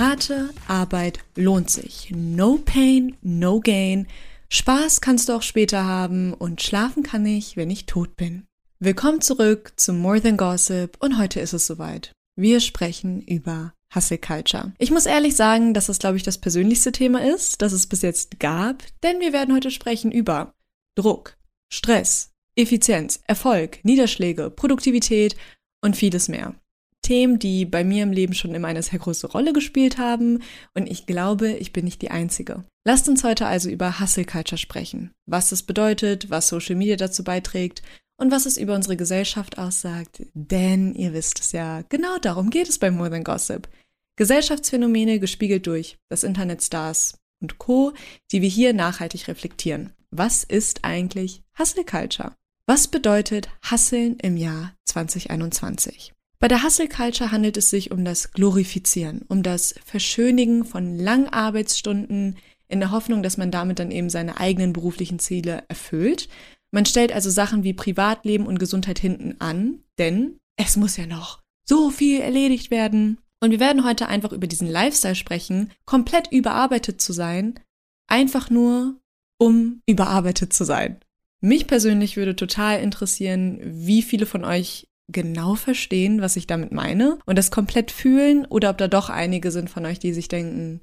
Harte Arbeit lohnt sich. No pain, no gain. Spaß kannst du auch später haben und schlafen kann ich, wenn ich tot bin. Willkommen zurück zu More Than Gossip und heute ist es soweit. Wir sprechen über Hustle Culture. Ich muss ehrlich sagen, dass das, glaube ich, das persönlichste Thema ist, das es bis jetzt gab, denn wir werden heute sprechen über Druck, Stress, Effizienz, Erfolg, Niederschläge, Produktivität und vieles mehr. Themen, die bei mir im Leben schon immer eine sehr große Rolle gespielt haben und ich glaube, ich bin nicht die Einzige. Lasst uns heute also über Hustle Culture sprechen, was es bedeutet, was Social Media dazu beiträgt und was es über unsere Gesellschaft aussagt, denn ihr wisst es ja, genau darum geht es bei More Than Gossip. Gesellschaftsphänomene gespiegelt durch das Internet Stars und Co., die wir hier nachhaltig reflektieren. Was ist eigentlich Hustle Culture? Was bedeutet Hasseln im Jahr 2021? Bei der Hustle Culture handelt es sich um das Glorifizieren, um das Verschönigen von langen Arbeitsstunden in der Hoffnung, dass man damit dann eben seine eigenen beruflichen Ziele erfüllt. Man stellt also Sachen wie Privatleben und Gesundheit hinten an, denn es muss ja noch so viel erledigt werden. Und wir werden heute einfach über diesen Lifestyle sprechen, komplett überarbeitet zu sein, einfach nur um überarbeitet zu sein. Mich persönlich würde total interessieren, wie viele von euch genau verstehen, was ich damit meine und das komplett fühlen oder ob da doch einige sind von euch, die sich denken,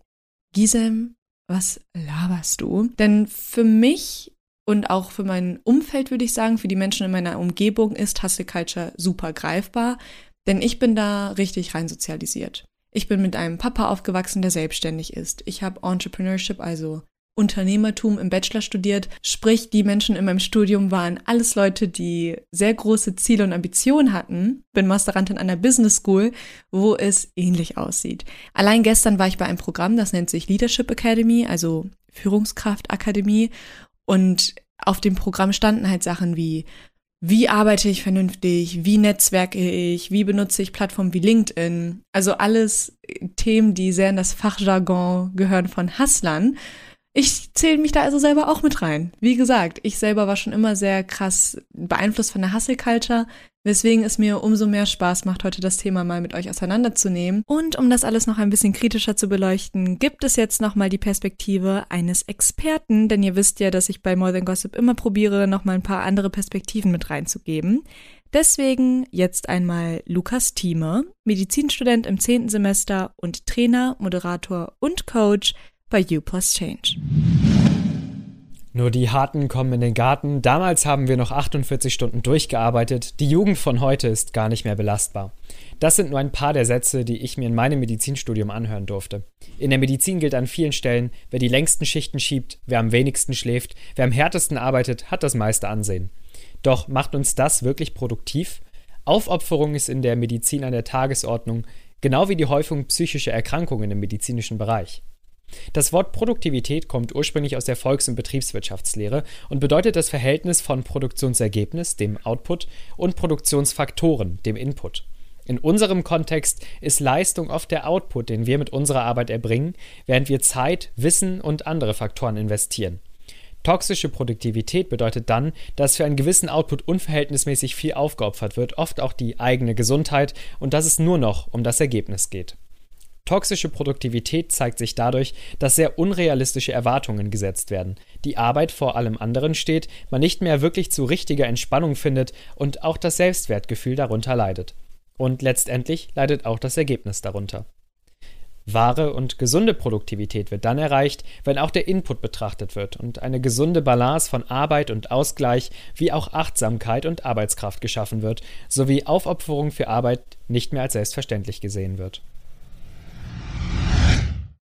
Gisem, was laberst du? Denn für mich und auch für mein Umfeld würde ich sagen, für die Menschen in meiner Umgebung ist Hustle Culture super greifbar, denn ich bin da richtig rein sozialisiert. Ich bin mit einem Papa aufgewachsen, der selbstständig ist. Ich habe Entrepreneurship, also Unternehmertum im Bachelor studiert. Sprich, die Menschen in meinem Studium waren alles Leute, die sehr große Ziele und Ambitionen hatten. Bin Masterantin an der Business School, wo es ähnlich aussieht. Allein gestern war ich bei einem Programm, das nennt sich Leadership Academy, also Führungskraftakademie. Und auf dem Programm standen halt Sachen wie wie arbeite ich vernünftig, wie netzwerke ich, wie benutze ich Plattformen wie LinkedIn. Also alles Themen, die sehr in das Fachjargon gehören von Hustlern. Ich zähle mich da also selber auch mit rein. Wie gesagt, ich selber war schon immer sehr krass beeinflusst von der Hustle-Culture, weswegen es mir umso mehr Spaß macht, heute das Thema mal mit euch auseinanderzunehmen. Und um das alles noch ein bisschen kritischer zu beleuchten, gibt es jetzt nochmal die Perspektive eines Experten, denn ihr wisst ja, dass ich bei More Than Gossip immer probiere, nochmal ein paar andere Perspektiven mit reinzugeben. Deswegen jetzt einmal Lukas Thieme, Medizinstudent im zehnten Semester und Trainer, Moderator und Coach bei U Plus Change. Nur die Harten kommen in den Garten. Damals haben wir noch 48 Stunden durchgearbeitet. Die Jugend von heute ist gar nicht mehr belastbar. Das sind nur ein paar der Sätze, die ich mir in meinem Medizinstudium anhören durfte. In der Medizin gilt an vielen Stellen, wer die längsten Schichten schiebt, wer am wenigsten schläft, wer am härtesten arbeitet, hat das meiste Ansehen. Doch macht uns das wirklich produktiv? Aufopferung ist in der Medizin an der Tagesordnung, genau wie die Häufung psychischer Erkrankungen im medizinischen Bereich. Das Wort Produktivität kommt ursprünglich aus der Volks- und Betriebswirtschaftslehre und bedeutet das Verhältnis von Produktionsergebnis, dem Output, und Produktionsfaktoren, dem Input. In unserem Kontext ist Leistung oft der Output, den wir mit unserer Arbeit erbringen, während wir Zeit, Wissen und andere Faktoren investieren. Toxische Produktivität bedeutet dann, dass für einen gewissen Output unverhältnismäßig viel aufgeopfert wird, oft auch die eigene Gesundheit, und dass es nur noch um das Ergebnis geht. Toxische Produktivität zeigt sich dadurch, dass sehr unrealistische Erwartungen gesetzt werden, die Arbeit vor allem anderen steht, man nicht mehr wirklich zu richtiger Entspannung findet und auch das Selbstwertgefühl darunter leidet. Und letztendlich leidet auch das Ergebnis darunter. Wahre und gesunde Produktivität wird dann erreicht, wenn auch der Input betrachtet wird und eine gesunde Balance von Arbeit und Ausgleich wie auch Achtsamkeit und Arbeitskraft geschaffen wird, sowie Aufopferung für Arbeit nicht mehr als selbstverständlich gesehen wird.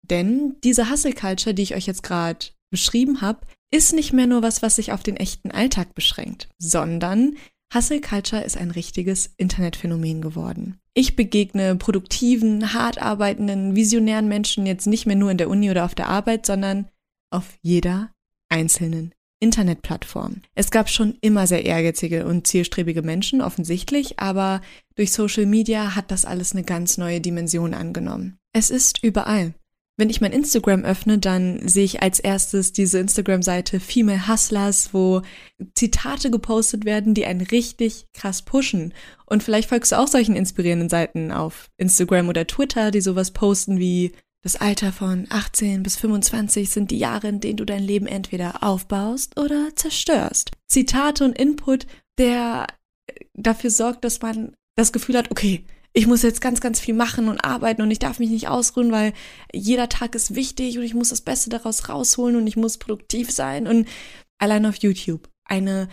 Denn diese Hustle Culture, die ich euch jetzt gerade beschrieben habe, ist nicht mehr nur was, was sich auf den echten Alltag beschränkt, sondern Hustle Culture ist ein richtiges Internetphänomen geworden. Ich begegne produktiven, hart arbeitenden, visionären Menschen jetzt nicht mehr nur in der Uni oder auf der Arbeit, sondern auf jeder einzelnen Internetplattform. Es gab schon immer sehr ehrgeizige und zielstrebige Menschen, offensichtlich, aber durch Social Media hat das alles eine ganz neue Dimension angenommen. Es ist überall. Wenn ich mein Instagram öffne, dann sehe ich als erstes diese Instagram-Seite Female Hustlers, wo Zitate gepostet werden, die einen richtig krass pushen. Und vielleicht folgst du auch solchen inspirierenden Seiten auf Instagram oder Twitter, die sowas posten wie Das Alter von 18 bis 25 sind die Jahre, in denen du dein Leben entweder aufbaust oder zerstörst. Zitate und Input, der dafür sorgt, dass man das Gefühl hat, okay, ich muss jetzt ganz, ganz viel machen und arbeiten und ich darf mich nicht ausruhen, weil jeder Tag ist wichtig und ich muss das Beste daraus rausholen und ich muss produktiv sein und allein auf YouTube eine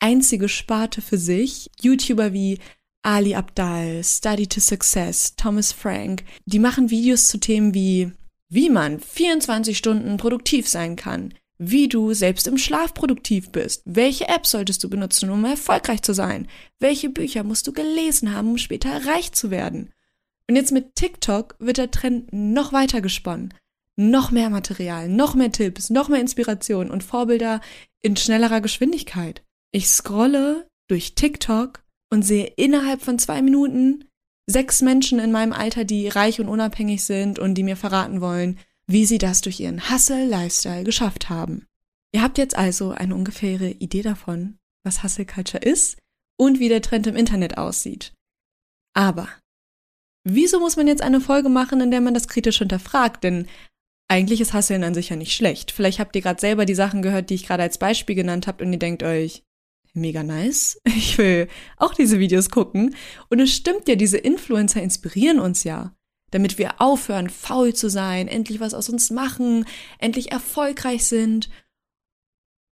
einzige Sparte für sich. YouTuber wie Ali Abdal, Study to Success, Thomas Frank, die machen Videos zu Themen wie, wie man 24 Stunden produktiv sein kann, wie du selbst im Schlaf produktiv bist. Welche App solltest du benutzen, um erfolgreich zu sein? Welche Bücher musst du gelesen haben, um später reich zu werden? Und jetzt mit TikTok wird der Trend noch weiter gesponnen. Noch mehr Material, noch mehr Tipps, noch mehr Inspiration und Vorbilder in schnellerer Geschwindigkeit. Ich scrolle durch TikTok und sehe innerhalb von zwei Minuten sechs Menschen in meinem Alter, die reich und unabhängig sind und die mir verraten wollen, wie sie das durch ihren Hustle-Lifestyle geschafft haben. Ihr habt jetzt also eine ungefähre Idee davon, was Hustle Culture ist und wie der Trend im Internet aussieht. Aber wieso muss man jetzt eine Folge machen, in der man das kritisch hinterfragt? Denn eigentlich ist Hustlen an sich ja nicht schlecht. Vielleicht habt ihr gerade selber die Sachen gehört, die ich gerade als Beispiel genannt habt und ihr denkt euch, mega nice. Ich will auch diese Videos gucken. Und es stimmt ja, diese Influencer inspirieren uns ja damit wir aufhören, faul zu sein, endlich was aus uns machen, endlich erfolgreich sind.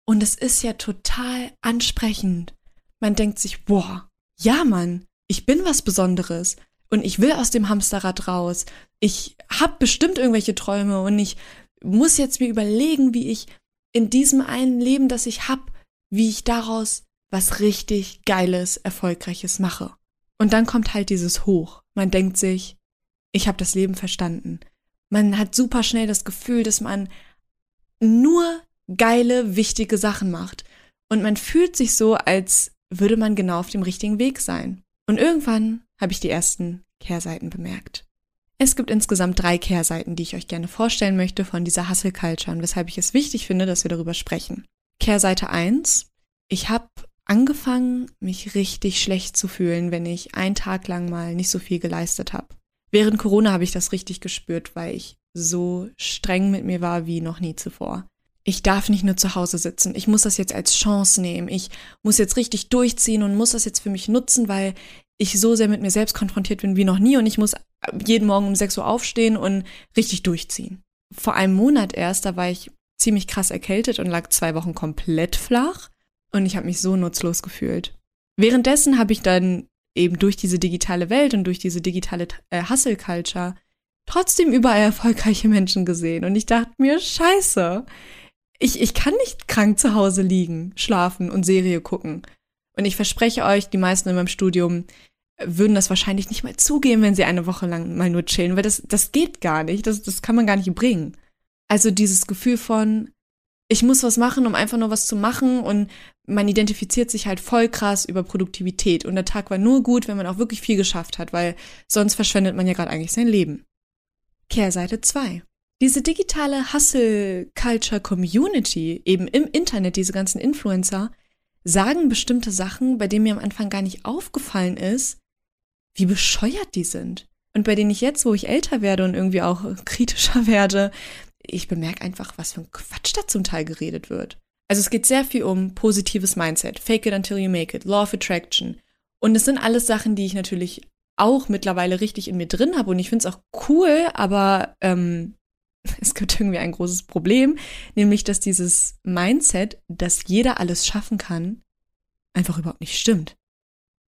Und es ist ja total ansprechend. Man denkt sich, boah, ja Mann, ich bin was Besonderes und ich will aus dem Hamsterrad raus. Ich habe bestimmt irgendwelche Träume und ich muss jetzt mir überlegen, wie ich in diesem einen Leben, das ich hab, wie ich daraus was richtig Geiles, Erfolgreiches mache. Und dann kommt halt dieses Hoch. Man denkt sich, ich habe das Leben verstanden. Man hat super schnell das Gefühl, dass man nur geile, wichtige Sachen macht. Und man fühlt sich so, als würde man genau auf dem richtigen Weg sein. Und irgendwann habe ich die ersten Kehrseiten bemerkt. Es gibt insgesamt drei Kehrseiten, die ich euch gerne vorstellen möchte von dieser Hustle Culture und weshalb ich es wichtig finde, dass wir darüber sprechen. Kehrseite eins: Ich habe angefangen, mich richtig schlecht zu fühlen, wenn ich einen Tag lang mal nicht so viel geleistet habe. Während Corona habe ich das richtig gespürt, weil ich so streng mit mir war wie noch nie zuvor. Ich darf nicht nur zu Hause sitzen. Ich muss das jetzt als Chance nehmen. Ich muss jetzt richtig durchziehen und muss das jetzt für mich nutzen, weil ich so sehr mit mir selbst konfrontiert bin wie noch nie und ich muss jeden Morgen um 6 Uhr aufstehen und richtig durchziehen. Vor einem Monat erst, da war ich ziemlich krass erkältet und lag zwei Wochen komplett flach und ich habe mich so nutzlos gefühlt. Währenddessen habe ich dann eben durch diese digitale Welt und durch diese digitale äh, Hustle-Culture trotzdem überall erfolgreiche Menschen gesehen. Und ich dachte mir, scheiße, ich, ich kann nicht krank zu Hause liegen, schlafen und Serie gucken. Und ich verspreche euch, die meisten in meinem Studium würden das wahrscheinlich nicht mal zugeben, wenn sie eine Woche lang mal nur chillen, weil das, das geht gar nicht, das, das kann man gar nicht bringen. Also dieses Gefühl von, ich muss was machen, um einfach nur was zu machen und man identifiziert sich halt voll krass über Produktivität und der Tag war nur gut, wenn man auch wirklich viel geschafft hat, weil sonst verschwendet man ja gerade eigentlich sein Leben. Kehrseite 2. Diese digitale Hustle-Culture-Community, eben im Internet, diese ganzen Influencer, sagen bestimmte Sachen, bei denen mir am Anfang gar nicht aufgefallen ist, wie bescheuert die sind. Und bei denen ich jetzt, wo ich älter werde und irgendwie auch kritischer werde, ich bemerke einfach, was für ein Quatsch da zum Teil geredet wird. Also es geht sehr viel um positives Mindset, fake it until you make it, law of attraction. Und es sind alles Sachen, die ich natürlich auch mittlerweile richtig in mir drin habe und ich finde es auch cool, aber ähm, es gibt irgendwie ein großes Problem, nämlich dass dieses Mindset, dass jeder alles schaffen kann, einfach überhaupt nicht stimmt.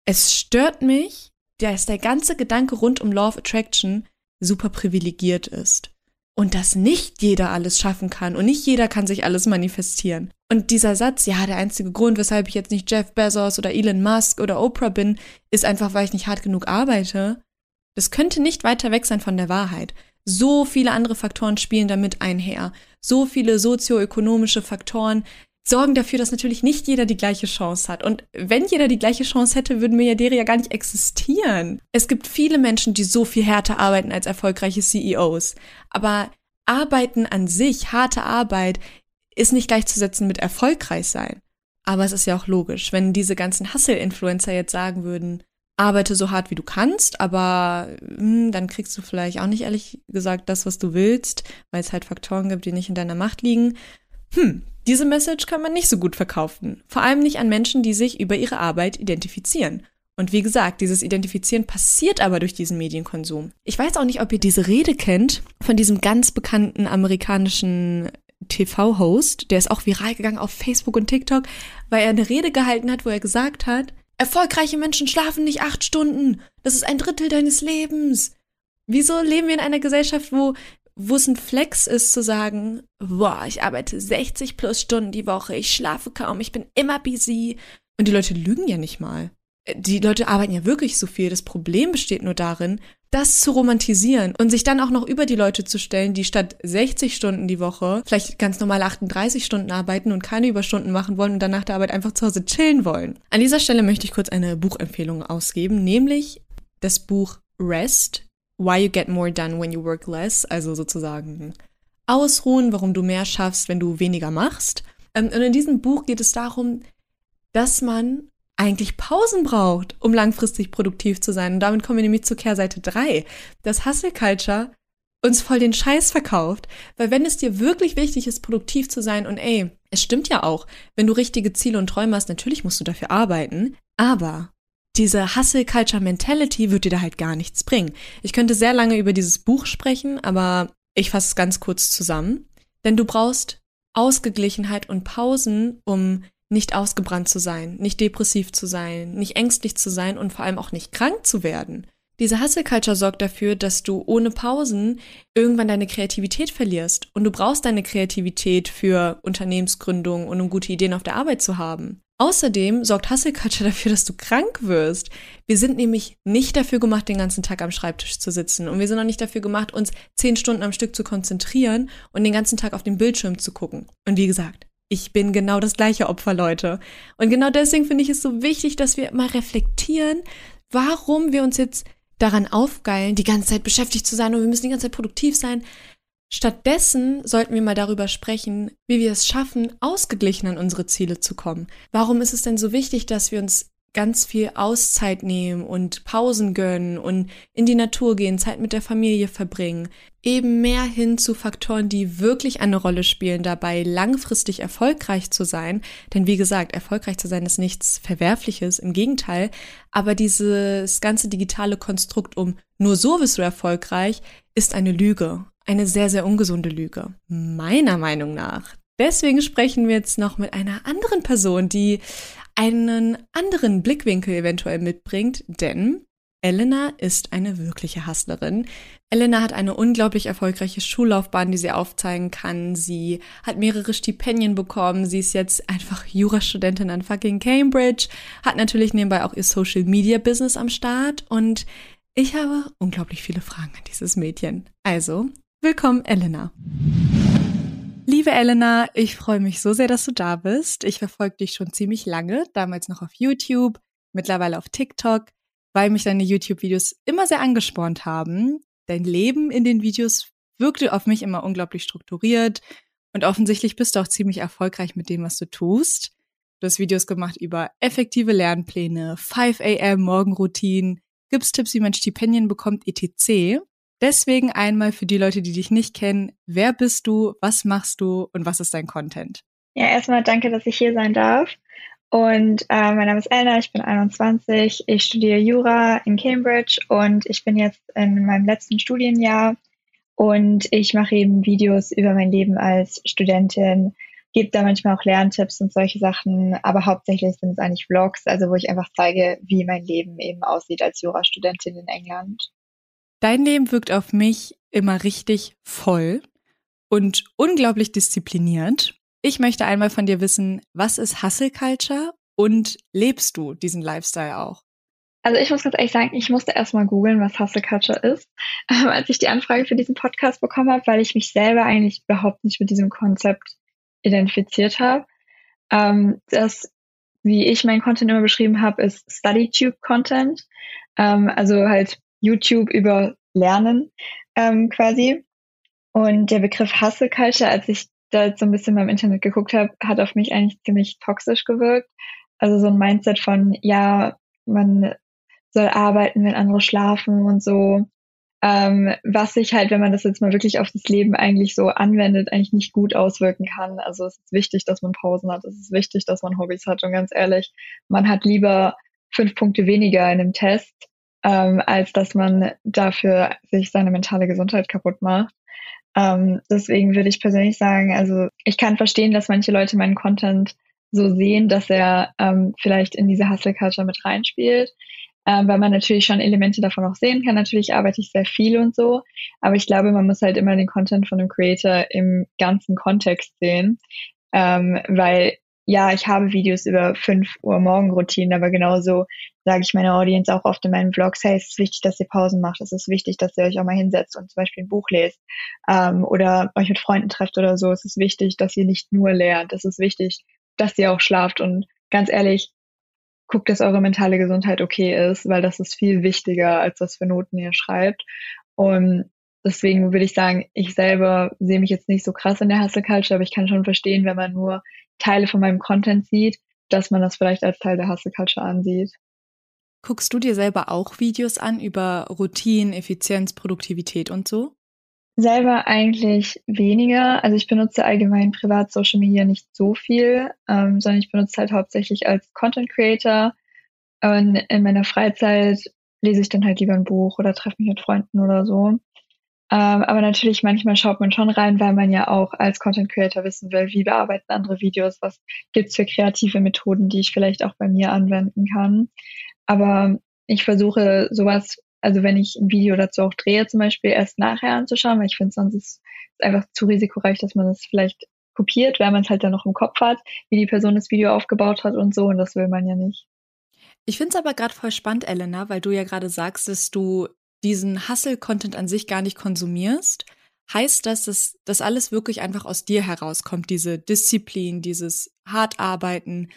Es stört mich, dass der ganze Gedanke rund um Law of Attraction super privilegiert ist und dass nicht jeder alles schaffen kann und nicht jeder kann sich alles manifestieren. Und dieser Satz, ja, der einzige Grund, weshalb ich jetzt nicht Jeff Bezos oder Elon Musk oder Oprah bin, ist einfach, weil ich nicht hart genug arbeite. Das könnte nicht weiter weg sein von der Wahrheit. So viele andere Faktoren spielen damit einher. So viele sozioökonomische Faktoren, sorgen dafür, dass natürlich nicht jeder die gleiche Chance hat. Und wenn jeder die gleiche Chance hätte, würden Milliardäre ja gar nicht existieren. Es gibt viele Menschen, die so viel härter arbeiten als erfolgreiche CEOs. Aber Arbeiten an sich, harte Arbeit, ist nicht gleichzusetzen mit erfolgreich sein. Aber es ist ja auch logisch, wenn diese ganzen Hustle-Influencer jetzt sagen würden, arbeite so hart wie du kannst, aber mh, hm, dann kriegst du vielleicht auch nicht ehrlich gesagt das, was du willst, weil es halt Faktoren gibt, die nicht in deiner Macht liegen. Hm, diese Message kann man nicht so gut verkaufen. Vor allem nicht an Menschen, die sich über ihre Arbeit identifizieren. Und wie gesagt, dieses Identifizieren passiert aber durch diesen Medienkonsum. Ich weiß auch nicht, ob ihr diese Rede kennt von diesem ganz bekannten amerikanischen TV-Host, der ist auch viral gegangen auf Facebook und TikTok, weil er eine Rede gehalten hat, wo er gesagt hat, erfolgreiche Menschen schlafen nicht acht Stunden. Das ist ein Drittel deines Lebens. Wieso leben wir in einer Gesellschaft, wo, wo es ein Flex ist zu sagen, boah, ich arbeite 60 plus Stunden die Woche, ich schlafe kaum, ich bin immer busy. Und die Leute lügen ja nicht mal die Leute arbeiten ja wirklich so viel. Das Problem besteht nur darin, das zu romantisieren und sich dann auch noch über die Leute zu stellen, die statt 60 Stunden die Woche vielleicht ganz normal 38 Stunden arbeiten und keine Überstunden machen wollen und dann nach der Arbeit einfach zu Hause chillen wollen. An dieser Stelle möchte ich kurz eine Buchempfehlung ausgeben, nämlich das Buch Rest, Why You Get More Done When You Work Less, also sozusagen Ausruhen, warum du mehr schaffst, wenn du weniger machst. Ähm, und in diesem Buch geht es darum, dass man eigentlich Pausen braucht, um langfristig produktiv zu sein. Und damit kommen wir nämlich zur Kehrseite 3. Das Hustle Culture uns voll den Scheiß verkauft. Weil wenn es dir wirklich wichtig ist, produktiv zu sein und ey, es stimmt ja auch, wenn du richtige Ziele und Träume hast, natürlich musst du dafür arbeiten, aber diese Hustle Culture Mentality wird dir da halt gar nichts bringen. Ich könnte sehr lange über dieses Buch sprechen, aber ich fasse es ganz kurz zusammen. Denn du brauchst Ausgeglichenheit und Pausen, um nicht ausgebrannt zu sein, nicht depressiv zu sein, nicht ängstlich zu sein und vor allem auch nicht krank zu werden. Diese Hustle Culture sorgt dafür, dass du ohne Pausen irgendwann deine Kreativität verlierst. Und du brauchst deine Kreativität für Unternehmensgründung und um gute Ideen auf der Arbeit zu haben. Außerdem sorgt Hustle Culture dafür, dass du krank wirst. Wir sind nämlich nicht dafür gemacht, den ganzen Tag am Schreibtisch zu sitzen. Und wir sind auch nicht dafür gemacht, uns zehn Stunden am Stück zu konzentrieren und den ganzen Tag auf den Bildschirm zu gucken. Und wie gesagt, ich bin genau das gleiche Opfer, Leute. Und genau deswegen finde ich es so wichtig, dass wir mal reflektieren, warum wir uns jetzt daran aufgeilen, die ganze Zeit beschäftigt zu sein und wir müssen die ganze Zeit produktiv sein. Stattdessen sollten wir mal darüber sprechen, wie wir es schaffen, ausgeglichen an unsere Ziele zu kommen. Warum ist es denn so wichtig, dass wir uns ganz viel Auszeit nehmen und Pausen gönnen und in die Natur gehen, Zeit mit der Familie verbringen. Eben mehr hin zu Faktoren, die wirklich eine Rolle spielen, dabei langfristig erfolgreich zu sein. Denn wie gesagt, erfolgreich zu sein ist nichts Verwerfliches, im Gegenteil. Aber dieses ganze digitale Konstrukt um nur so bist du erfolgreich, ist eine Lüge. Eine sehr, sehr ungesunde Lüge. Meiner Meinung nach. Deswegen sprechen wir jetzt noch mit einer anderen Person, die einen anderen Blickwinkel eventuell mitbringt, denn Elena ist eine wirkliche Hustlerin. Elena hat eine unglaublich erfolgreiche Schullaufbahn, die sie aufzeigen kann. Sie hat mehrere Stipendien bekommen. Sie ist jetzt einfach Jurastudentin an fucking Cambridge, hat natürlich nebenbei auch ihr Social Media Business am Start und ich habe unglaublich viele Fragen an dieses Mädchen. Also, willkommen, Elena. Liebe Elena, ich freue mich so sehr, dass du da bist. Ich verfolge dich schon ziemlich lange, damals noch auf YouTube, mittlerweile auf TikTok, weil mich deine YouTube-Videos immer sehr angespornt haben. Dein Leben in den Videos wirkte auf mich immer unglaublich strukturiert und offensichtlich bist du auch ziemlich erfolgreich mit dem, was du tust. Du hast Videos gemacht über effektive Lernpläne, 5 a.m. Morgenroutinen, gibst Tipps, wie man Stipendien bekommt, etc. Deswegen einmal für die Leute, die dich nicht kennen, wer bist du, was machst du und was ist dein Content? Ja, erstmal danke, dass ich hier sein darf. Und äh, mein Name ist Elna, ich bin 21, ich studiere Jura in Cambridge und ich bin jetzt in meinem letzten Studienjahr und ich mache eben Videos über mein Leben als Studentin, gebe da manchmal auch Lerntipps und solche Sachen, aber hauptsächlich sind es eigentlich Vlogs, also wo ich einfach zeige, wie mein Leben eben aussieht als Jurastudentin in England. Dein Leben wirkt auf mich immer richtig voll und unglaublich diszipliniert. Ich möchte einmal von dir wissen, was ist Hustle Culture und lebst du diesen Lifestyle auch? Also ich muss ganz ehrlich sagen, ich musste erstmal googeln, was Hustle Culture ist, ähm, als ich die Anfrage für diesen Podcast bekommen habe, weil ich mich selber eigentlich überhaupt nicht mit diesem Konzept identifiziert habe. Ähm, das, wie ich mein Content immer beschrieben habe, ist StudyTube Content. Ähm, also halt YouTube über Lernen ähm, quasi. Und der Begriff Hustle Culture, als ich da jetzt so ein bisschen beim Internet geguckt habe, hat auf mich eigentlich ziemlich toxisch gewirkt. Also so ein Mindset von, ja, man soll arbeiten, wenn andere schlafen und so. Ähm, was sich halt, wenn man das jetzt mal wirklich auf das Leben eigentlich so anwendet, eigentlich nicht gut auswirken kann. Also es ist wichtig, dass man Pausen hat. Es ist wichtig, dass man Hobbys hat. Und ganz ehrlich, man hat lieber fünf Punkte weniger in einem Test, ähm, als dass man dafür sich seine mentale Gesundheit kaputt macht. Ähm, deswegen würde ich persönlich sagen, also ich kann verstehen, dass manche Leute meinen Content so sehen, dass er ähm, vielleicht in diese Hustle Culture mit reinspielt ähm, weil man natürlich schon Elemente davon auch sehen kann. Natürlich arbeite ich sehr viel und so, aber ich glaube, man muss halt immer den Content von einem Creator im ganzen Kontext sehen, ähm, weil ja, ich habe Videos über 5 Uhr Morgenroutinen, aber genauso sage ich meiner Audience auch oft in meinen Vlogs, hey, es ist wichtig, dass ihr Pausen macht, es ist wichtig, dass ihr euch auch mal hinsetzt und zum Beispiel ein Buch lest ähm, oder euch mit Freunden trefft oder so. Es ist wichtig, dass ihr nicht nur lernt, es ist wichtig, dass ihr auch schlaft und ganz ehrlich, guckt, dass eure mentale Gesundheit okay ist, weil das ist viel wichtiger, als was für Noten ihr schreibt. Und deswegen würde ich sagen, ich selber sehe mich jetzt nicht so krass in der Hustle Culture, aber ich kann schon verstehen, wenn man nur Teile von meinem Content sieht, dass man das vielleicht als Teil der Hustle Culture ansieht. Guckst du dir selber auch Videos an über Routinen, Effizienz, Produktivität und so? Selber eigentlich weniger. Also ich benutze allgemein privat Social Media nicht so viel, ähm, sondern ich benutze halt hauptsächlich als Content Creator. Und in meiner Freizeit lese ich dann halt lieber ein Buch oder treffe mich mit Freunden oder so. Ähm, aber natürlich manchmal schaut man schon rein, weil man ja auch als Content Creator wissen will, wie bearbeiten andere Videos, was gibt's für kreative Methoden, die ich vielleicht auch bei mir anwenden kann. Aber ich versuche sowas also wenn ich ein Video dazu auch drehe, zum Beispiel erst nachher anzuschauen, weil ich finde, sonst ist es einfach zu risikoreich, dass man es vielleicht kopiert, weil man es halt dann noch im Kopf hat, wie die Person das Video aufgebaut hat und so, und das will man ja nicht. Ich finde es aber gerade voll spannend, Elena, weil du ja gerade sagst, dass du diesen Hustle-Content an sich gar nicht konsumierst. Heißt das, dass das alles wirklich einfach aus dir herauskommt, diese Disziplin, dieses Hartarbeiten?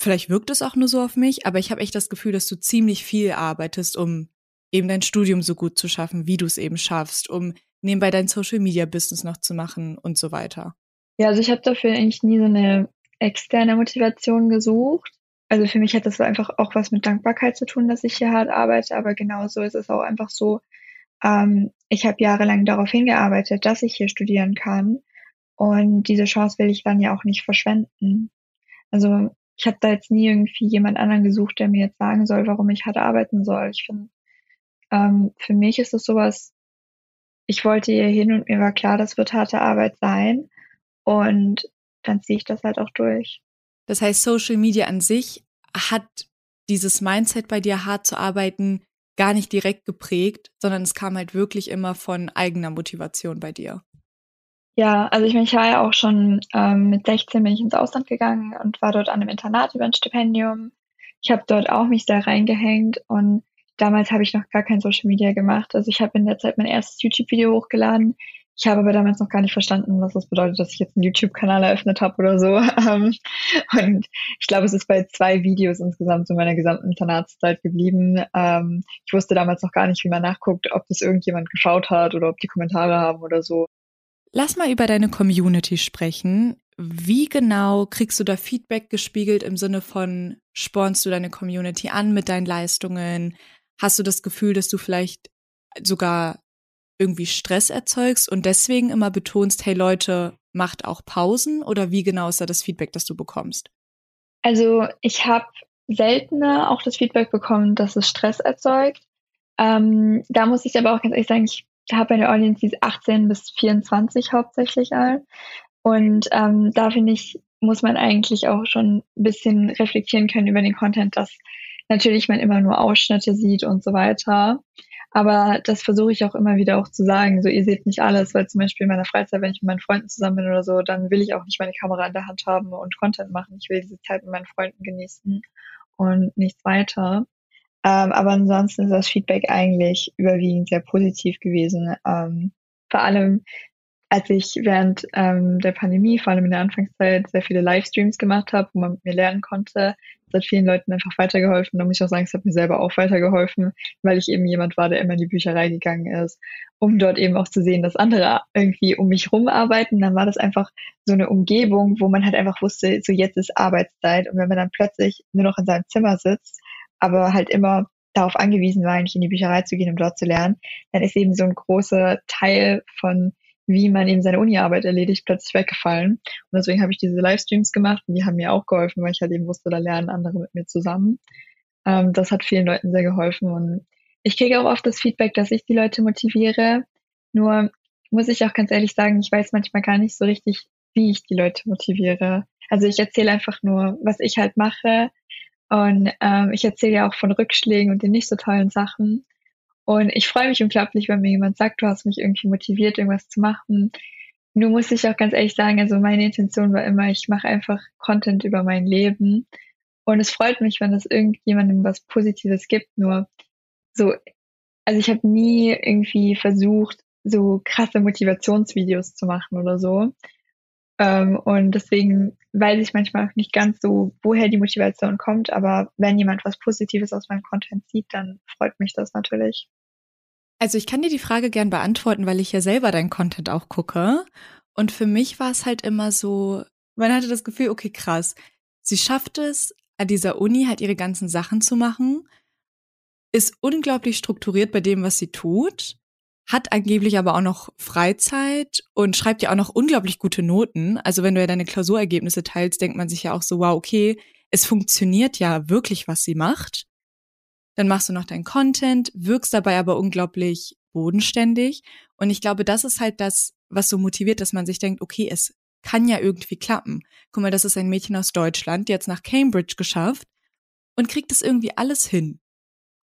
Vielleicht wirkt es auch nur so auf mich, aber ich habe echt das Gefühl, dass du ziemlich viel arbeitest, um eben dein Studium so gut zu schaffen, wie du es eben schaffst, um nebenbei dein Social Media Business noch zu machen und so weiter? Ja, also ich habe dafür eigentlich nie so eine externe Motivation gesucht. Also für mich hat das einfach auch was mit Dankbarkeit zu tun, dass ich hier hart arbeite, aber genauso ist es auch einfach so, ähm, ich habe jahrelang darauf hingearbeitet, dass ich hier studieren kann und diese Chance will ich dann ja auch nicht verschwenden. Also ich habe da jetzt nie irgendwie jemand anderen gesucht, der mir jetzt sagen soll, warum ich hart arbeiten soll. Ich finde, ähm, für mich ist es sowas, ich wollte hier hin und mir war klar, das wird harte Arbeit sein. Und dann ziehe ich das halt auch durch. Das heißt, Social Media an sich hat dieses Mindset bei dir hart zu arbeiten gar nicht direkt geprägt, sondern es kam halt wirklich immer von eigener Motivation bei dir. Ja, also ich, ich war ja auch schon ähm, mit 16 bin ich ins Ausland gegangen und war dort an einem Internat über ein Stipendium. Ich habe dort auch mich da reingehängt und damals habe ich noch gar kein Social Media gemacht. Also ich habe in der Zeit mein erstes YouTube-Video hochgeladen. Ich habe aber damals noch gar nicht verstanden, was das bedeutet, dass ich jetzt einen YouTube-Kanal eröffnet habe oder so. Ähm, und ich glaube, es ist bei zwei Videos insgesamt in meiner gesamten Internatszeit geblieben. Ähm, ich wusste damals noch gar nicht, wie man nachguckt, ob das irgendjemand geschaut hat oder ob die Kommentare haben oder so. Lass mal über deine Community sprechen. Wie genau kriegst du da Feedback gespiegelt im Sinne von, spornst du deine Community an mit deinen Leistungen? Hast du das Gefühl, dass du vielleicht sogar irgendwie Stress erzeugst und deswegen immer betonst, hey Leute, macht auch Pausen oder wie genau ist da das Feedback, das du bekommst? Also ich habe seltener auch das Feedback bekommen, dass es Stress erzeugt. Ähm, da muss ich aber auch ganz ehrlich sagen, ich habe eine Audience, die ist 18 bis 24 hauptsächlich alt. Und ähm, da finde ich, muss man eigentlich auch schon ein bisschen reflektieren können über den Content, dass natürlich man immer nur Ausschnitte sieht und so weiter. Aber das versuche ich auch immer wieder auch zu sagen. So, ihr seht nicht alles, weil zum Beispiel in meiner Freizeit, wenn ich mit meinen Freunden zusammen bin oder so, dann will ich auch nicht meine Kamera in der Hand haben und Content machen. Ich will diese Zeit mit meinen Freunden genießen und nichts weiter. Ähm, aber ansonsten ist das Feedback eigentlich überwiegend sehr positiv gewesen. Ähm, vor allem als ich während ähm, der Pandemie, vor allem in der Anfangszeit, sehr viele Livestreams gemacht habe, wo man mit mir lernen konnte, hat vielen Leuten einfach weitergeholfen. Da muss ich auch sagen, es hat mir selber auch weitergeholfen, weil ich eben jemand war, der immer in die Bücherei gegangen ist, um dort eben auch zu sehen, dass andere irgendwie um mich rum arbeiten. Dann war das einfach so eine Umgebung, wo man halt einfach wusste, so jetzt ist Arbeitszeit. Und wenn man dann plötzlich nur noch in seinem Zimmer sitzt, aber halt immer darauf angewiesen war, eigentlich in die Bücherei zu gehen, um dort zu lernen, dann ist eben so ein großer Teil von wie man eben seine Uni-Arbeit erledigt, plötzlich weggefallen. Und deswegen habe ich diese Livestreams gemacht und die haben mir auch geholfen, weil ich halt eben wusste, da lernen andere mit mir zusammen. Ähm, das hat vielen Leuten sehr geholfen und ich kriege auch oft das Feedback, dass ich die Leute motiviere. Nur muss ich auch ganz ehrlich sagen, ich weiß manchmal gar nicht so richtig, wie ich die Leute motiviere. Also ich erzähle einfach nur, was ich halt mache. Und ähm, ich erzähle ja auch von Rückschlägen und den nicht so tollen Sachen. Und ich freue mich unglaublich, wenn mir jemand sagt, du hast mich irgendwie motiviert, irgendwas zu machen. Nur muss ich auch ganz ehrlich sagen, also meine Intention war immer, ich mache einfach Content über mein Leben. Und es freut mich, wenn es irgendjemandem was Positives gibt. Nur so, also ich habe nie irgendwie versucht, so krasse Motivationsvideos zu machen oder so. Ähm, und deswegen weiß ich manchmal auch nicht ganz so, woher die Motivation kommt. Aber wenn jemand was Positives aus meinem Content sieht, dann freut mich das natürlich. Also ich kann dir die Frage gern beantworten, weil ich ja selber dein Content auch gucke. Und für mich war es halt immer so, man hatte das Gefühl, okay, krass, sie schafft es, an dieser Uni halt ihre ganzen Sachen zu machen, ist unglaublich strukturiert bei dem, was sie tut hat angeblich aber auch noch Freizeit und schreibt ja auch noch unglaublich gute Noten. Also wenn du ja deine Klausurergebnisse teilst, denkt man sich ja auch so, wow, okay, es funktioniert ja wirklich, was sie macht. Dann machst du noch deinen Content, wirkst dabei aber unglaublich bodenständig. Und ich glaube, das ist halt das, was so motiviert, dass man sich denkt, okay, es kann ja irgendwie klappen. Guck mal, das ist ein Mädchen aus Deutschland, die jetzt nach Cambridge geschafft und kriegt das irgendwie alles hin.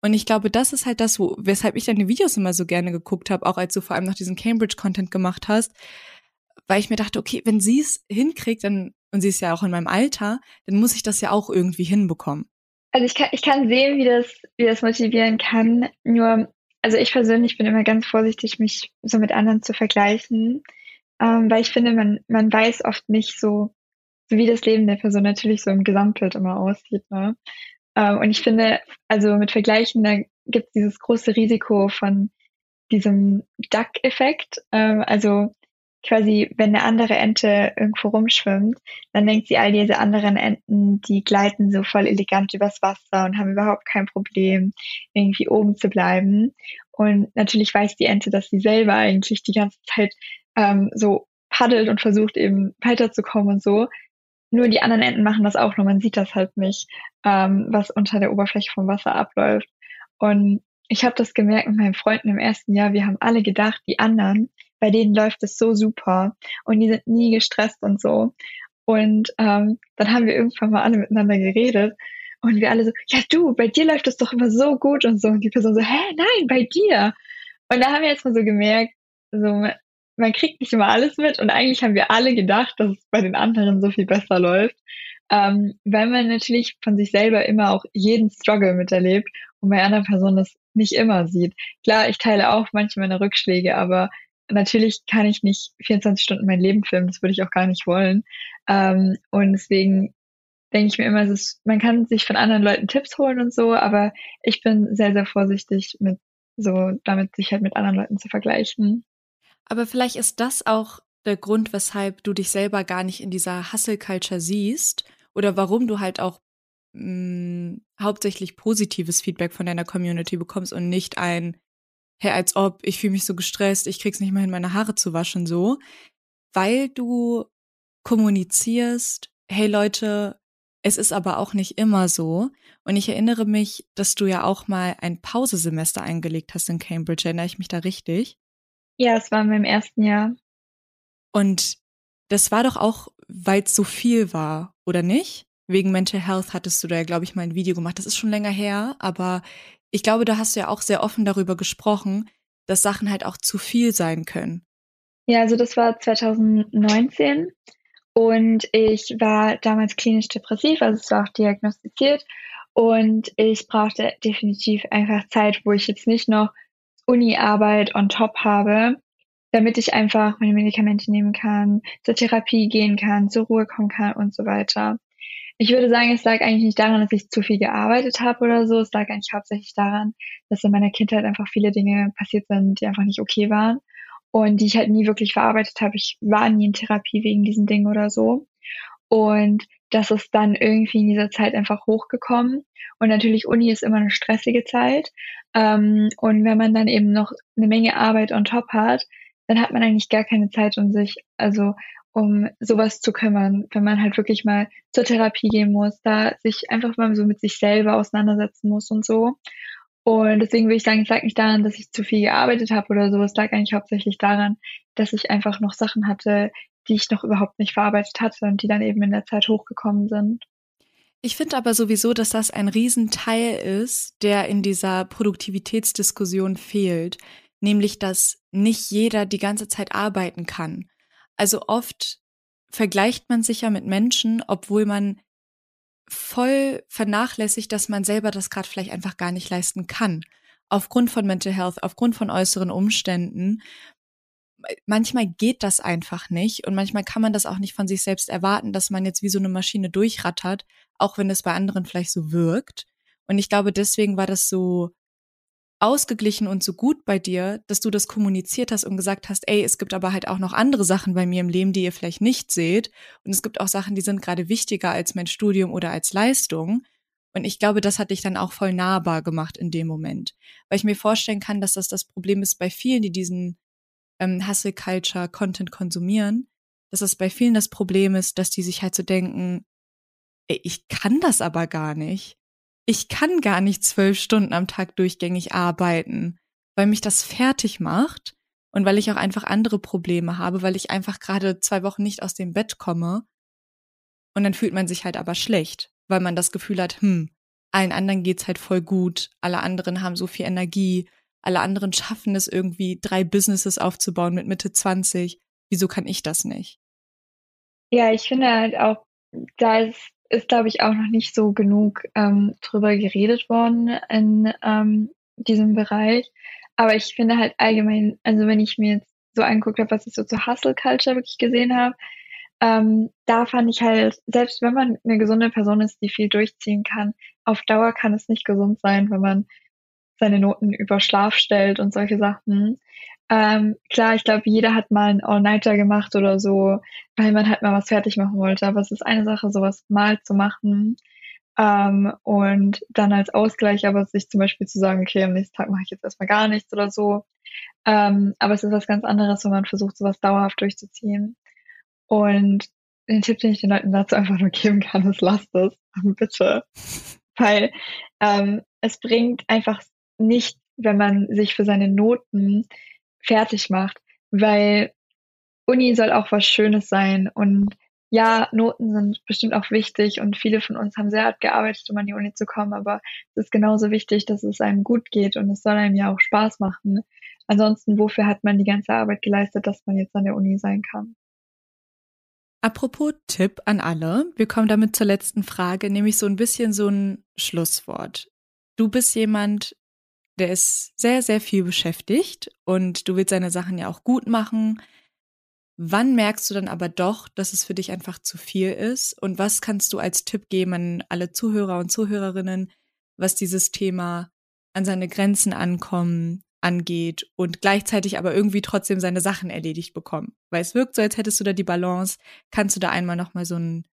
Und ich glaube, das ist halt das, wo, weshalb ich deine Videos immer so gerne geguckt habe, auch als du vor allem noch diesen Cambridge-Content gemacht hast, weil ich mir dachte, okay, wenn sie es hinkriegt, dann, und sie ist ja auch in meinem Alter, dann muss ich das ja auch irgendwie hinbekommen. Also ich kann, ich kann sehen, wie das, wie das motivieren kann. Nur, also ich persönlich bin immer ganz vorsichtig, mich so mit anderen zu vergleichen, ähm, weil ich finde, man, man weiß oft nicht so, wie das Leben der Person natürlich so im Gesamtbild immer aussieht. Ne? Ähm, und ich finde, also mit Vergleichen, da gibt es dieses große Risiko von diesem Duck-Effekt. Ähm, also quasi, wenn eine andere Ente irgendwo rumschwimmt, dann denkt sie, all diese anderen Enten, die gleiten so voll elegant übers Wasser und haben überhaupt kein Problem, irgendwie oben zu bleiben. Und natürlich weiß die Ente, dass sie selber eigentlich die ganze Zeit ähm, so paddelt und versucht eben weiterzukommen und so. Nur die anderen Enten machen das auch, nur man sieht das halt nicht, ähm, was unter der Oberfläche vom Wasser abläuft. Und ich habe das gemerkt mit meinen Freunden im ersten Jahr. Wir haben alle gedacht, die anderen, bei denen läuft es so super und die sind nie gestresst und so. Und ähm, dann haben wir irgendwann mal alle miteinander geredet und wir alle so, ja du, bei dir läuft es doch immer so gut und so. Und die Person so, hä, nein, bei dir. Und da haben wir jetzt mal so gemerkt, so man kriegt nicht immer alles mit und eigentlich haben wir alle gedacht, dass es bei den anderen so viel besser läuft, ähm, weil man natürlich von sich selber immer auch jeden Struggle miterlebt und bei anderen Personen das nicht immer sieht. Klar, ich teile auch manchmal meine Rückschläge, aber natürlich kann ich nicht 24 Stunden mein Leben filmen, das würde ich auch gar nicht wollen. Ähm, und deswegen denke ich mir immer, ist, man kann sich von anderen Leuten Tipps holen und so, aber ich bin sehr, sehr vorsichtig mit so, damit sich halt mit anderen Leuten zu vergleichen. Aber vielleicht ist das auch der Grund, weshalb du dich selber gar nicht in dieser Hustle-Culture siehst oder warum du halt auch mh, mm, hauptsächlich positives Feedback von deiner Community bekommst und nicht ein, hey, als ob, ich fühle mich so gestresst, ich krieg's nicht mal hin, meine Haare zu waschen, so. Weil du kommunizierst, hey Leute, es ist aber auch nicht immer so. Und ich erinnere mich, dass du ja auch mal ein Pausesemester eingelegt hast in Cambridge. Erinnere ich mich da richtig? Ja, es war in meinem ersten Jahr. Und das war doch auch, weil es so viel war, oder nicht? Wegen Mental Health hattest du da, glaube ich, mal ein Video gemacht. Das ist schon länger her, aber ich glaube, da hast du ja auch sehr offen darüber gesprochen, dass Sachen halt auch zu viel sein können. Ja, also das war 2019 und ich war damals klinisch depressiv, also es war auch diagnostiziert und ich brauchte definitiv einfach Zeit, wo ich jetzt nicht noch Uni-Arbeit on top habe, damit ich einfach meine Medikamente nehmen kann, zur Therapie gehen kann, zur Ruhe kommen kann und so weiter. Ich würde sagen, es lag eigentlich nicht daran, dass ich zu viel gearbeitet habe oder so. Es lag eigentlich hauptsächlich daran, dass in meiner Kindheit einfach viele Dinge passiert sind, die einfach nicht okay waren und die ich halt nie wirklich verarbeitet habe. Ich war nie in Therapie wegen diesen Dingen oder so. Und das ist dann irgendwie in dieser Zeit einfach hochgekommen. Und natürlich Uni ist immer eine stressige Zeit. Ähm, und wenn man dann eben noch eine Menge Arbeit on top hat, dann hat man eigentlich gar keine Zeit, um sich, also um sowas zu kümmern, wenn man halt wirklich mal zur Therapie gehen muss, da sich einfach mal so mit sich selber auseinandersetzen muss und so. Und deswegen würde ich sagen, es lag nicht daran, dass ich zu viel gearbeitet habe oder so. Es lag eigentlich hauptsächlich daran, dass ich einfach noch Sachen hatte, die ich noch überhaupt nicht verarbeitet hatte und die dann eben in der Zeit hochgekommen sind. Ich finde aber sowieso, dass das ein Riesenteil ist, der in dieser Produktivitätsdiskussion fehlt, nämlich dass nicht jeder die ganze Zeit arbeiten kann. Also oft vergleicht man sich ja mit Menschen, obwohl man voll vernachlässigt, dass man selber das gerade vielleicht einfach gar nicht leisten kann. Aufgrund von Mental Health, aufgrund von äußeren Umständen. Manchmal geht das einfach nicht und manchmal kann man das auch nicht von sich selbst erwarten, dass man jetzt wie so eine Maschine durchrattert, auch wenn es bei anderen vielleicht so wirkt. Und ich glaube, deswegen war das so ausgeglichen und so gut bei dir, dass du das kommuniziert hast und gesagt hast, ey, es gibt aber halt auch noch andere Sachen bei mir im Leben, die ihr vielleicht nicht seht. Und es gibt auch Sachen, die sind gerade wichtiger als mein Studium oder als Leistung. Und ich glaube, das hat dich dann auch voll nahbar gemacht in dem Moment. Weil ich mir vorstellen kann, dass das das Problem ist bei vielen, die diesen ähm, Hustle Culture Content konsumieren, dass das bei vielen das Problem ist, dass die sich halt so denken, ey, ich kann das aber gar nicht ich kann gar nicht zwölf Stunden am Tag durchgängig arbeiten, weil mich das fertig macht und weil ich auch einfach andere Probleme habe, weil ich einfach gerade zwei Wochen nicht aus dem Bett komme. Und dann fühlt man sich halt aber schlecht, weil man das Gefühl hat, hm, allen anderen geht's halt voll gut, alle anderen haben so viel Energie, alle anderen schaffen es irgendwie, drei Businesses aufzubauen mit Mitte 20. Wieso kann ich das nicht? Ja, ich finde halt auch, da ist glaube ich, auch noch nicht so genug ähm, drüber geredet worden in ähm, diesem Bereich. Aber ich finde halt allgemein, also wenn ich mir jetzt so angeguckt habe, was ich so zur Hustle Culture wirklich gesehen habe, ähm, da fand ich halt, selbst wenn man eine gesunde Person ist, die viel durchziehen kann, auf Dauer kann es nicht gesund sein, wenn man seine Noten über Schlaf stellt und solche Sachen. Ähm, klar, ich glaube, jeder hat mal einen All-Nighter gemacht oder so, weil man halt mal was fertig machen wollte. Aber es ist eine Sache, sowas mal zu machen ähm, und dann als Ausgleich aber sich zum Beispiel zu sagen, okay, am nächsten Tag mache ich jetzt erstmal gar nichts oder so. Ähm, aber es ist was ganz anderes, wenn man versucht, sowas dauerhaft durchzuziehen. Und den Tipp, den ich den Leuten dazu einfach nur geben kann, ist, lasst es, bitte. Weil ähm, es bringt einfach nicht, wenn man sich für seine Noten fertig macht, weil Uni soll auch was Schönes sein und ja, Noten sind bestimmt auch wichtig und viele von uns haben sehr hart gearbeitet, um an die Uni zu kommen, aber es ist genauso wichtig, dass es einem gut geht und es soll einem ja auch Spaß machen. Ansonsten, wofür hat man die ganze Arbeit geleistet, dass man jetzt an der Uni sein kann? Apropos Tipp an alle, wir kommen damit zur letzten Frage, nämlich so ein bisschen so ein Schlusswort. Du bist jemand, der ist sehr, sehr viel beschäftigt und du willst seine Sachen ja auch gut machen. Wann merkst du dann aber doch, dass es für dich einfach zu viel ist? Und was kannst du als Tipp geben an alle Zuhörer und Zuhörerinnen, was dieses Thema an seine Grenzen ankommen angeht und gleichzeitig aber irgendwie trotzdem seine Sachen erledigt bekommen? Weil es wirkt so, als hättest du da die Balance. Kannst du da einmal nochmal so einen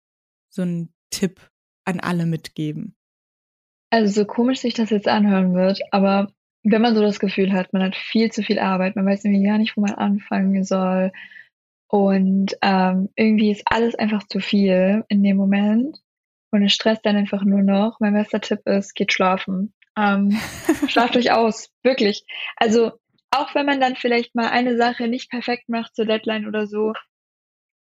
so einen Tipp an alle mitgeben? Also so komisch sich das jetzt anhören wird, aber wenn man so das Gefühl hat, man hat viel zu viel Arbeit, man weiß irgendwie gar nicht, wo man anfangen soll und ähm, irgendwie ist alles einfach zu viel in dem Moment und es stresst dann einfach nur noch. Mein bester Tipp ist, geht schlafen. Ähm, schlaft euch aus, wirklich. Also auch wenn man dann vielleicht mal eine Sache nicht perfekt macht zur Deadline oder so,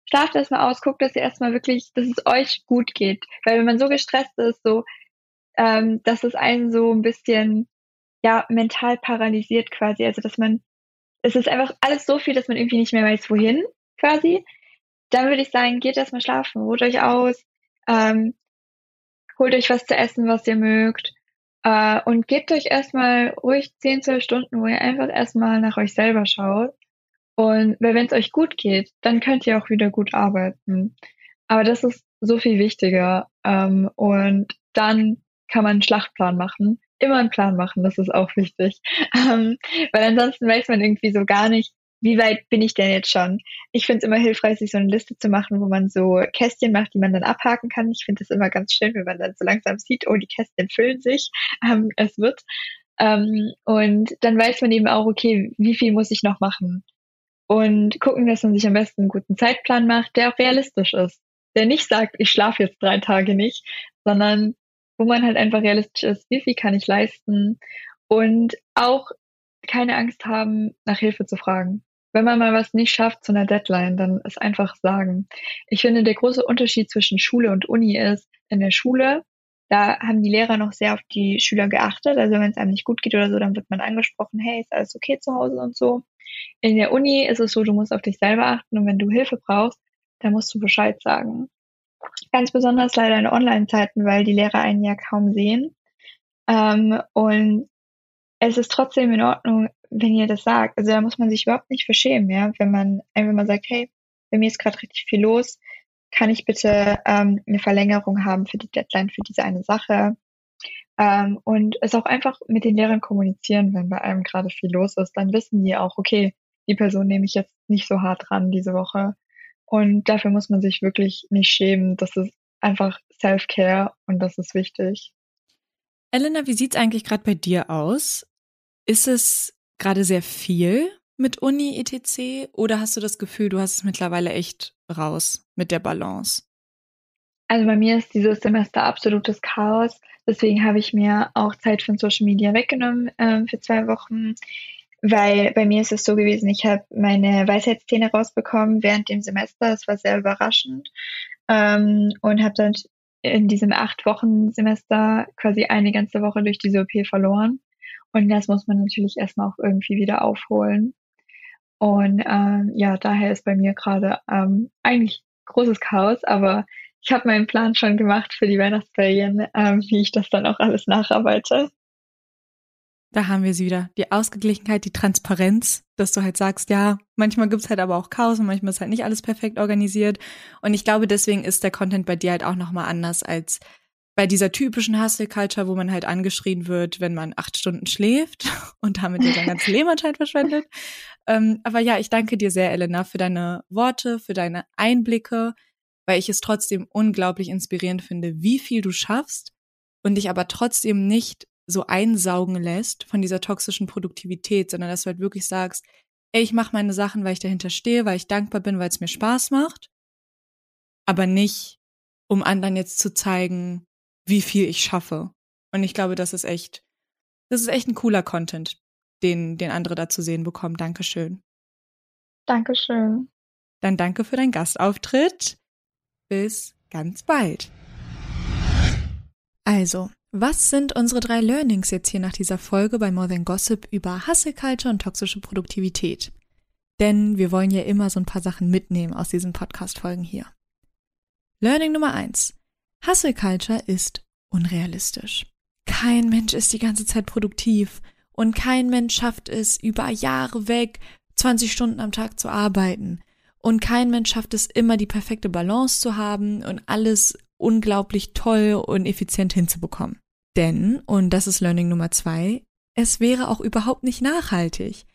schlaft erstmal aus, guckt, dass ihr erstmal wirklich, dass es euch gut geht. Weil wenn man so gestresst ist, so ähm, dass es einen so ein bisschen ja mental paralysiert quasi. Also dass man, es ist einfach alles so viel, dass man irgendwie nicht mehr weiß, wohin quasi. Dann würde ich sagen, geht erstmal schlafen, ruht euch aus, ähm, holt euch was zu essen, was ihr mögt. Äh, und gebt euch erstmal ruhig 10, 12 Stunden, wo ihr einfach erstmal nach euch selber schaut. Und wenn es euch gut geht, dann könnt ihr auch wieder gut arbeiten. Aber das ist so viel wichtiger. Ähm, und dann kann man einen Schlachtplan machen. Immer einen Plan machen, das ist auch wichtig. Ähm, weil ansonsten weiß man irgendwie so gar nicht, wie weit bin ich denn jetzt schon? Ich finde es immer hilfreich, sich so eine Liste zu machen, wo man so Kästchen macht, die man dann abhaken kann. Ich finde es immer ganz schön, wenn man dann so langsam sieht, oh, die Kästchen füllen sich, ähm, es wird. Ähm, und dann weiß man eben auch, okay, wie viel muss ich noch machen? Und gucken, dass man sich am besten einen guten Zeitplan macht, der auch realistisch ist. Der nicht sagt, ich schlafe jetzt drei Tage nicht, sondern wo man halt einfach realistisch ist, wie viel kann ich leisten und auch keine Angst haben, nach Hilfe zu fragen. Wenn man mal was nicht schafft zu einer Deadline, dann ist einfach sagen. Ich finde, der große Unterschied zwischen Schule und Uni ist, in der Schule, da haben die Lehrer noch sehr auf die Schüler geachtet. Also wenn es einem nicht gut geht oder so, dann wird man angesprochen, hey, ist alles okay zu Hause und so. In der Uni ist es so, du musst auf dich selber achten und wenn du Hilfe brauchst, dann musst du Bescheid sagen. Ganz besonders leider in Online-Zeiten, weil die Lehrer einen ja kaum sehen. Ähm, und es ist trotzdem in Ordnung, wenn ihr das sagt. Also da muss man sich überhaupt nicht verschämen, ja, wenn man einfach mal sagt, hey, bei mir ist gerade richtig viel los, kann ich bitte ähm, eine Verlängerung haben für die Deadline für diese eine Sache? Ähm, und es auch einfach mit den Lehrern kommunizieren, wenn bei einem gerade viel los ist, dann wissen die auch, okay, die Person nehme ich jetzt nicht so hart dran diese Woche. Und dafür muss man sich wirklich nicht schämen. Das ist einfach Self-Care und das ist wichtig. Elena, wie sieht's eigentlich gerade bei dir aus? Ist es gerade sehr viel mit Uni etc. oder hast du das Gefühl, du hast es mittlerweile echt raus mit der Balance? Also bei mir ist dieses Semester absolutes Chaos. Deswegen habe ich mir auch Zeit von Social Media weggenommen äh, für zwei Wochen, weil bei mir ist es so gewesen, ich habe meine Weisheitszähne rausbekommen während dem Semester. Das war sehr überraschend ähm, und habe dann in diesem acht Wochen Semester quasi eine ganze Woche durch diese OP verloren. Und das muss man natürlich erstmal auch irgendwie wieder aufholen. Und ähm, ja, daher ist bei mir gerade ähm, eigentlich großes Chaos, aber ich habe meinen Plan schon gemacht für die Weihnachtsferien, ähm, wie ich das dann auch alles nacharbeite. Da haben wir sie wieder. Die Ausgeglichenheit, die Transparenz, dass du halt sagst, ja, manchmal gibt's halt aber auch Chaos und manchmal ist halt nicht alles perfekt organisiert. Und ich glaube, deswegen ist der Content bei dir halt auch nochmal anders als bei dieser typischen Hustle-Culture, wo man halt angeschrien wird, wenn man acht Stunden schläft und damit ja sein ganzes Leben anscheinend verschwendet. Ähm, aber ja, ich danke dir sehr, Elena, für deine Worte, für deine Einblicke, weil ich es trotzdem unglaublich inspirierend finde, wie viel du schaffst und dich aber trotzdem nicht so einsaugen lässt von dieser toxischen Produktivität, sondern dass du halt wirklich sagst, ey, ich mache meine Sachen, weil ich dahinter stehe, weil ich dankbar bin, weil es mir Spaß macht, aber nicht, um anderen jetzt zu zeigen, wie viel ich schaffe. Und ich glaube, das ist echt, das ist echt ein cooler Content, den, den andere da zu sehen bekommen. Dankeschön. Dankeschön. Dann danke für deinen Gastauftritt. Bis ganz bald. Also, was sind unsere drei Learnings jetzt hier nach dieser Folge bei More Than Gossip über Hustle Culture und toxische Produktivität? Denn wir wollen ja immer so ein paar Sachen mitnehmen aus diesen Podcast-Folgen hier. Learning Nummer eins. Hustle Culture ist unrealistisch. Kein Mensch ist die ganze Zeit produktiv und kein Mensch schafft es, über Jahre weg 20 Stunden am Tag zu arbeiten. Und kein Mensch schafft es immer, die perfekte Balance zu haben und alles unglaublich toll und effizient hinzubekommen. Denn, und das ist Learning Nummer zwei, es wäre auch überhaupt nicht nachhaltig.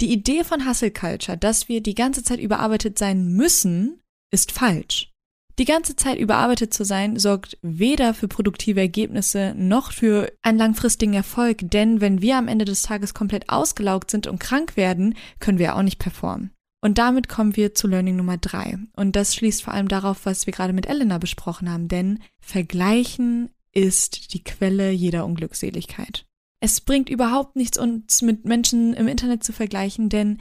Die Idee von Hustle Culture, dass wir die ganze Zeit überarbeitet sein müssen, ist falsch. Die ganze Zeit überarbeitet zu sein, sorgt weder für produktive Ergebnisse noch für einen langfristigen Erfolg, denn wenn wir am Ende des Tages komplett ausgelaugt sind und krank werden, können wir auch nicht performen. Und damit kommen wir zu Learning Nummer drei. Und das schließt vor allem darauf, was wir gerade mit Elena besprochen haben, denn Vergleichen ist die Quelle jeder Unglückseligkeit. Es bringt überhaupt nichts, uns mit Menschen im Internet zu vergleichen, denn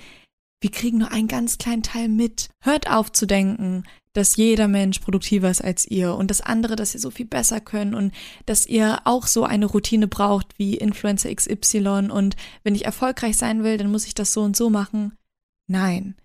wir kriegen nur einen ganz kleinen Teil mit. Hört auf zu denken, dass jeder Mensch produktiver ist als ihr und das andere, dass ihr so viel besser könnt und dass ihr auch so eine Routine braucht wie Influencer XY und wenn ich erfolgreich sein will, dann muss ich das so und so machen. Nein.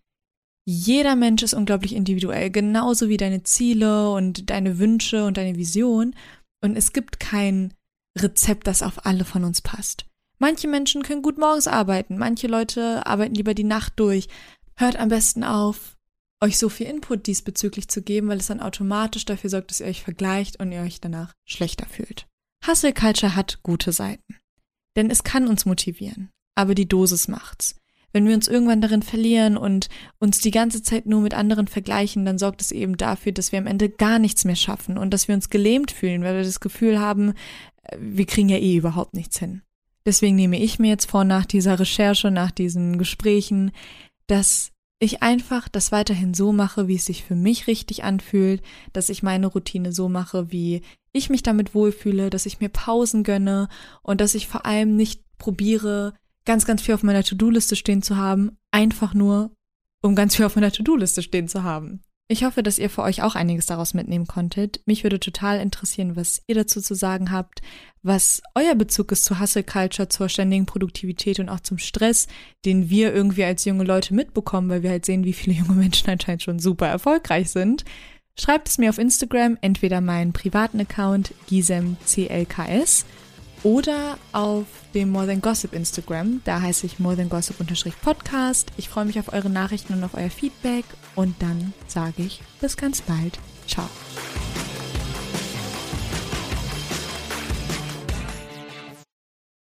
Jeder Mensch ist unglaublich individuell, genauso wie deine Ziele und deine Wünsche und deine Vision. Und es gibt kein Rezept, das auf alle von uns passt. Manche Menschen können gut morgens arbeiten, manche Leute arbeiten lieber die Nacht durch. Hört am besten auf, euch so viel Input diesbezüglich zu geben, weil es dann automatisch dafür sorgt, dass ihr euch vergleicht und ihr euch danach schlechter fühlt. Hustle Culture hat gute Seiten. Denn es kann uns motivieren, aber die Dosis macht's. Wenn wir uns irgendwann darin verlieren und uns die ganze Zeit nur mit anderen vergleichen, dann sorgt es eben dafür, dass wir am Ende gar nichts mehr schaffen und dass wir uns gelähmt fühlen, weil wir das Gefühl haben, äh, wir kriegen ja eh überhaupt nichts hin. Deswegen nehme ich mir jetzt vor, nach dieser Recherche, nach diesen Gesprächen, dass ich einfach das weiterhin so mache, wie es sich für mich richtig anfühlt, dass ich meine Routine so mache, wie ich mich damit wohlfühle, dass ich mir Pausen gönne und dass ich vor allem nicht probiere, ganz, ganz viel auf meiner To-Do-Liste stehen zu haben, einfach nur, um ganz viel auf meiner To-Do-Liste stehen zu haben. Ich hoffe, dass ihr für euch auch einiges daraus mitnehmen konntet. Mich würde total interessieren, was ihr dazu zu sagen habt, was euer Bezug ist zur Hustle Culture, zur ständigen Produktivität und auch zum Stress, den wir irgendwie als junge Leute mitbekommen, weil wir halt sehen, wie viele junge Menschen anscheinend schon super erfolgreich sind. Schreibt es mir auf Instagram, entweder meinen privaten Account gisemclks oder auf dem More Than Gossip Instagram. Da heiße ich More Than Gossip Podcast. Ich freue mich auf eure Nachrichten und auf euer Feedback und dann sage ich bis ganz bald. Ciao.